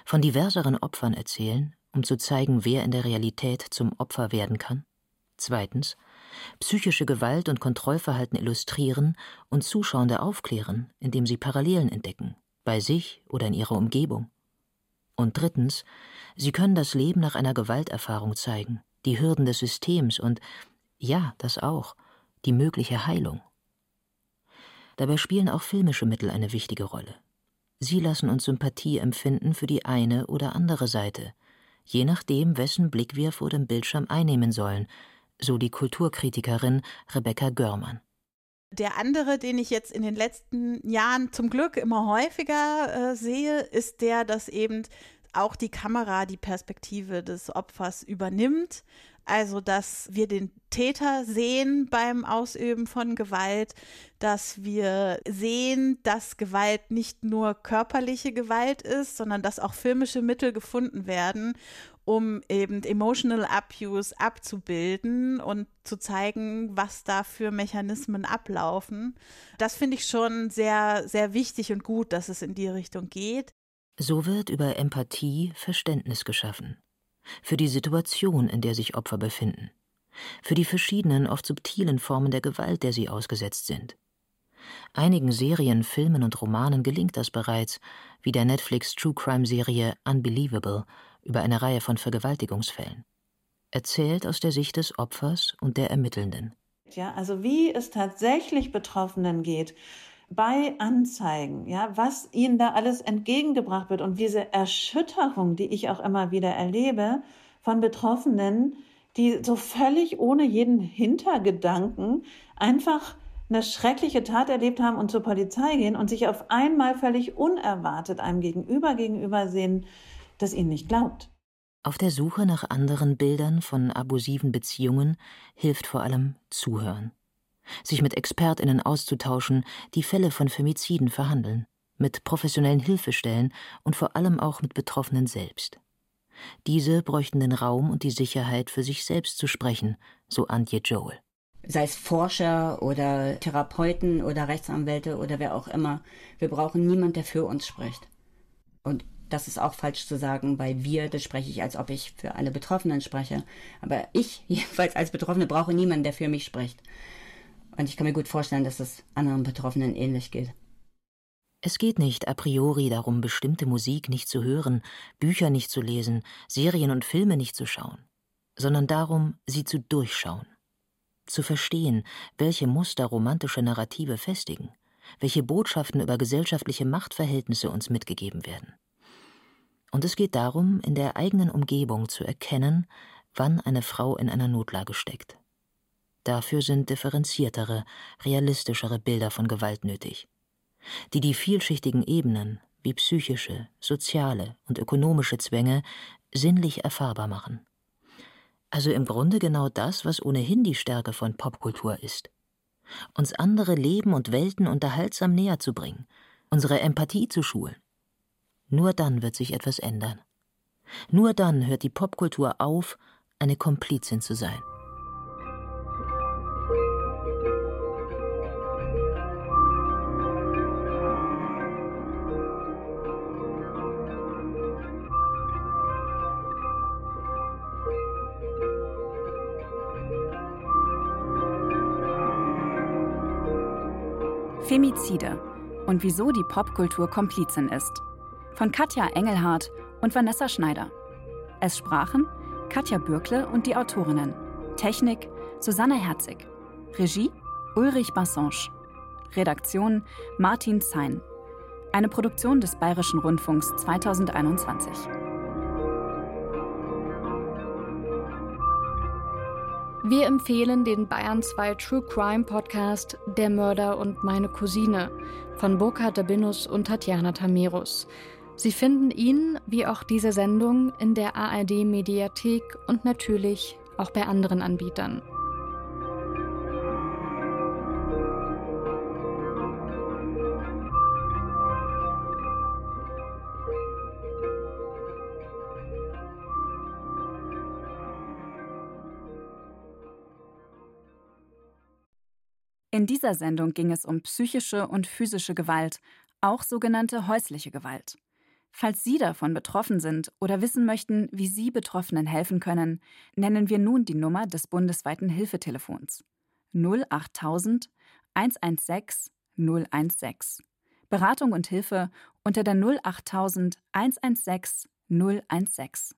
von diverseren Opfern erzählen, um zu zeigen, wer in der Realität zum Opfer werden kann. Zweitens psychische Gewalt und Kontrollverhalten illustrieren und Zuschauende aufklären, indem sie Parallelen entdecken, bei sich oder in ihrer Umgebung. Und drittens, sie können das Leben nach einer Gewalterfahrung zeigen, die Hürden des Systems und, ja, das auch, die mögliche Heilung. Dabei spielen auch filmische Mittel eine wichtige Rolle. Sie lassen uns Sympathie empfinden für die eine oder andere Seite, je nachdem, wessen Blick wir vor dem Bildschirm einnehmen sollen, so die Kulturkritikerin Rebecca Görmann. Der andere, den ich jetzt in den letzten Jahren zum Glück immer häufiger äh, sehe, ist der, dass eben auch die Kamera die Perspektive des Opfers übernimmt. Also, dass wir den Täter sehen beim Ausüben von Gewalt, dass wir sehen, dass Gewalt nicht nur körperliche Gewalt ist, sondern dass auch filmische Mittel gefunden werden, um eben Emotional Abuse abzubilden und zu zeigen, was da für Mechanismen ablaufen. Das finde ich schon sehr, sehr wichtig und gut, dass es in die Richtung geht. So wird über Empathie Verständnis geschaffen. Für die Situation, in der sich Opfer befinden. Für die verschiedenen, oft subtilen Formen der Gewalt, der sie ausgesetzt sind. Einigen Serien, Filmen und Romanen gelingt das bereits, wie der Netflix True Crime Serie Unbelievable über eine Reihe von Vergewaltigungsfällen. Erzählt aus der Sicht des Opfers und der Ermittelnden. Ja, also wie es tatsächlich Betroffenen geht bei Anzeigen, ja, was ihnen da alles entgegengebracht wird und diese Erschütterung, die ich auch immer wieder erlebe von Betroffenen, die so völlig ohne jeden Hintergedanken einfach eine schreckliche Tat erlebt haben und zur Polizei gehen und sich auf einmal völlig unerwartet einem Gegenüber gegenüber sehen, das ihnen nicht glaubt. Auf der Suche nach anderen Bildern von abusiven Beziehungen hilft vor allem Zuhören. Sich mit Expertinnen auszutauschen, die Fälle von Femiziden verhandeln, mit professionellen Hilfestellen und vor allem auch mit Betroffenen selbst. Diese bräuchten den Raum und die Sicherheit, für sich selbst zu sprechen, so Antje Joel. Sei es Forscher oder Therapeuten oder Rechtsanwälte oder wer auch immer. Wir brauchen niemanden, der für uns spricht. Und das ist auch falsch zu sagen, weil wir, das spreche ich, als ob ich für alle Betroffenen spreche. Aber ich, [LAUGHS] jedenfalls als Betroffene, brauche niemanden, der für mich spricht. Und ich kann mir gut vorstellen, dass es anderen Betroffenen ähnlich geht. Es geht nicht a priori darum, bestimmte Musik nicht zu hören, Bücher nicht zu lesen, Serien und Filme nicht zu schauen, sondern darum, sie zu durchschauen. Zu verstehen, welche Muster romantische Narrative festigen, welche Botschaften über gesellschaftliche Machtverhältnisse uns mitgegeben werden. Und es geht darum, in der eigenen Umgebung zu erkennen, wann eine Frau in einer Notlage steckt. Dafür sind differenziertere, realistischere Bilder von Gewalt nötig, die die vielschichtigen Ebenen wie psychische, soziale und ökonomische Zwänge sinnlich erfahrbar machen. Also im Grunde genau das, was ohnehin die Stärke von Popkultur ist. Uns andere Leben und Welten unterhaltsam näher zu bringen, unsere Empathie zu schulen nur dann wird sich etwas ändern. Nur dann hört die Popkultur auf, eine Komplizin zu sein. Femizide und wieso die Popkultur Komplizin ist von Katja Engelhardt und Vanessa Schneider. Es sprachen Katja Bürkle und die Autorinnen. Technik Susanne Herzig. Regie Ulrich Bassange. Redaktion Martin Zein. Eine Produktion des Bayerischen Rundfunks 2021. Wir empfehlen den Bayern 2 True Crime Podcast Der Mörder und meine Cousine von Burkhard Dabinus und Tatjana Tamerus. Sie finden ihn, wie auch diese Sendung, in der ARD Mediathek und natürlich auch bei anderen Anbietern. In dieser Sendung ging es um psychische und physische Gewalt, auch sogenannte häusliche Gewalt. Falls Sie davon betroffen sind oder wissen möchten, wie Sie Betroffenen helfen können, nennen wir nun die Nummer des bundesweiten Hilfetelefons 08000 116 016. Beratung und Hilfe unter der 08000 116 016.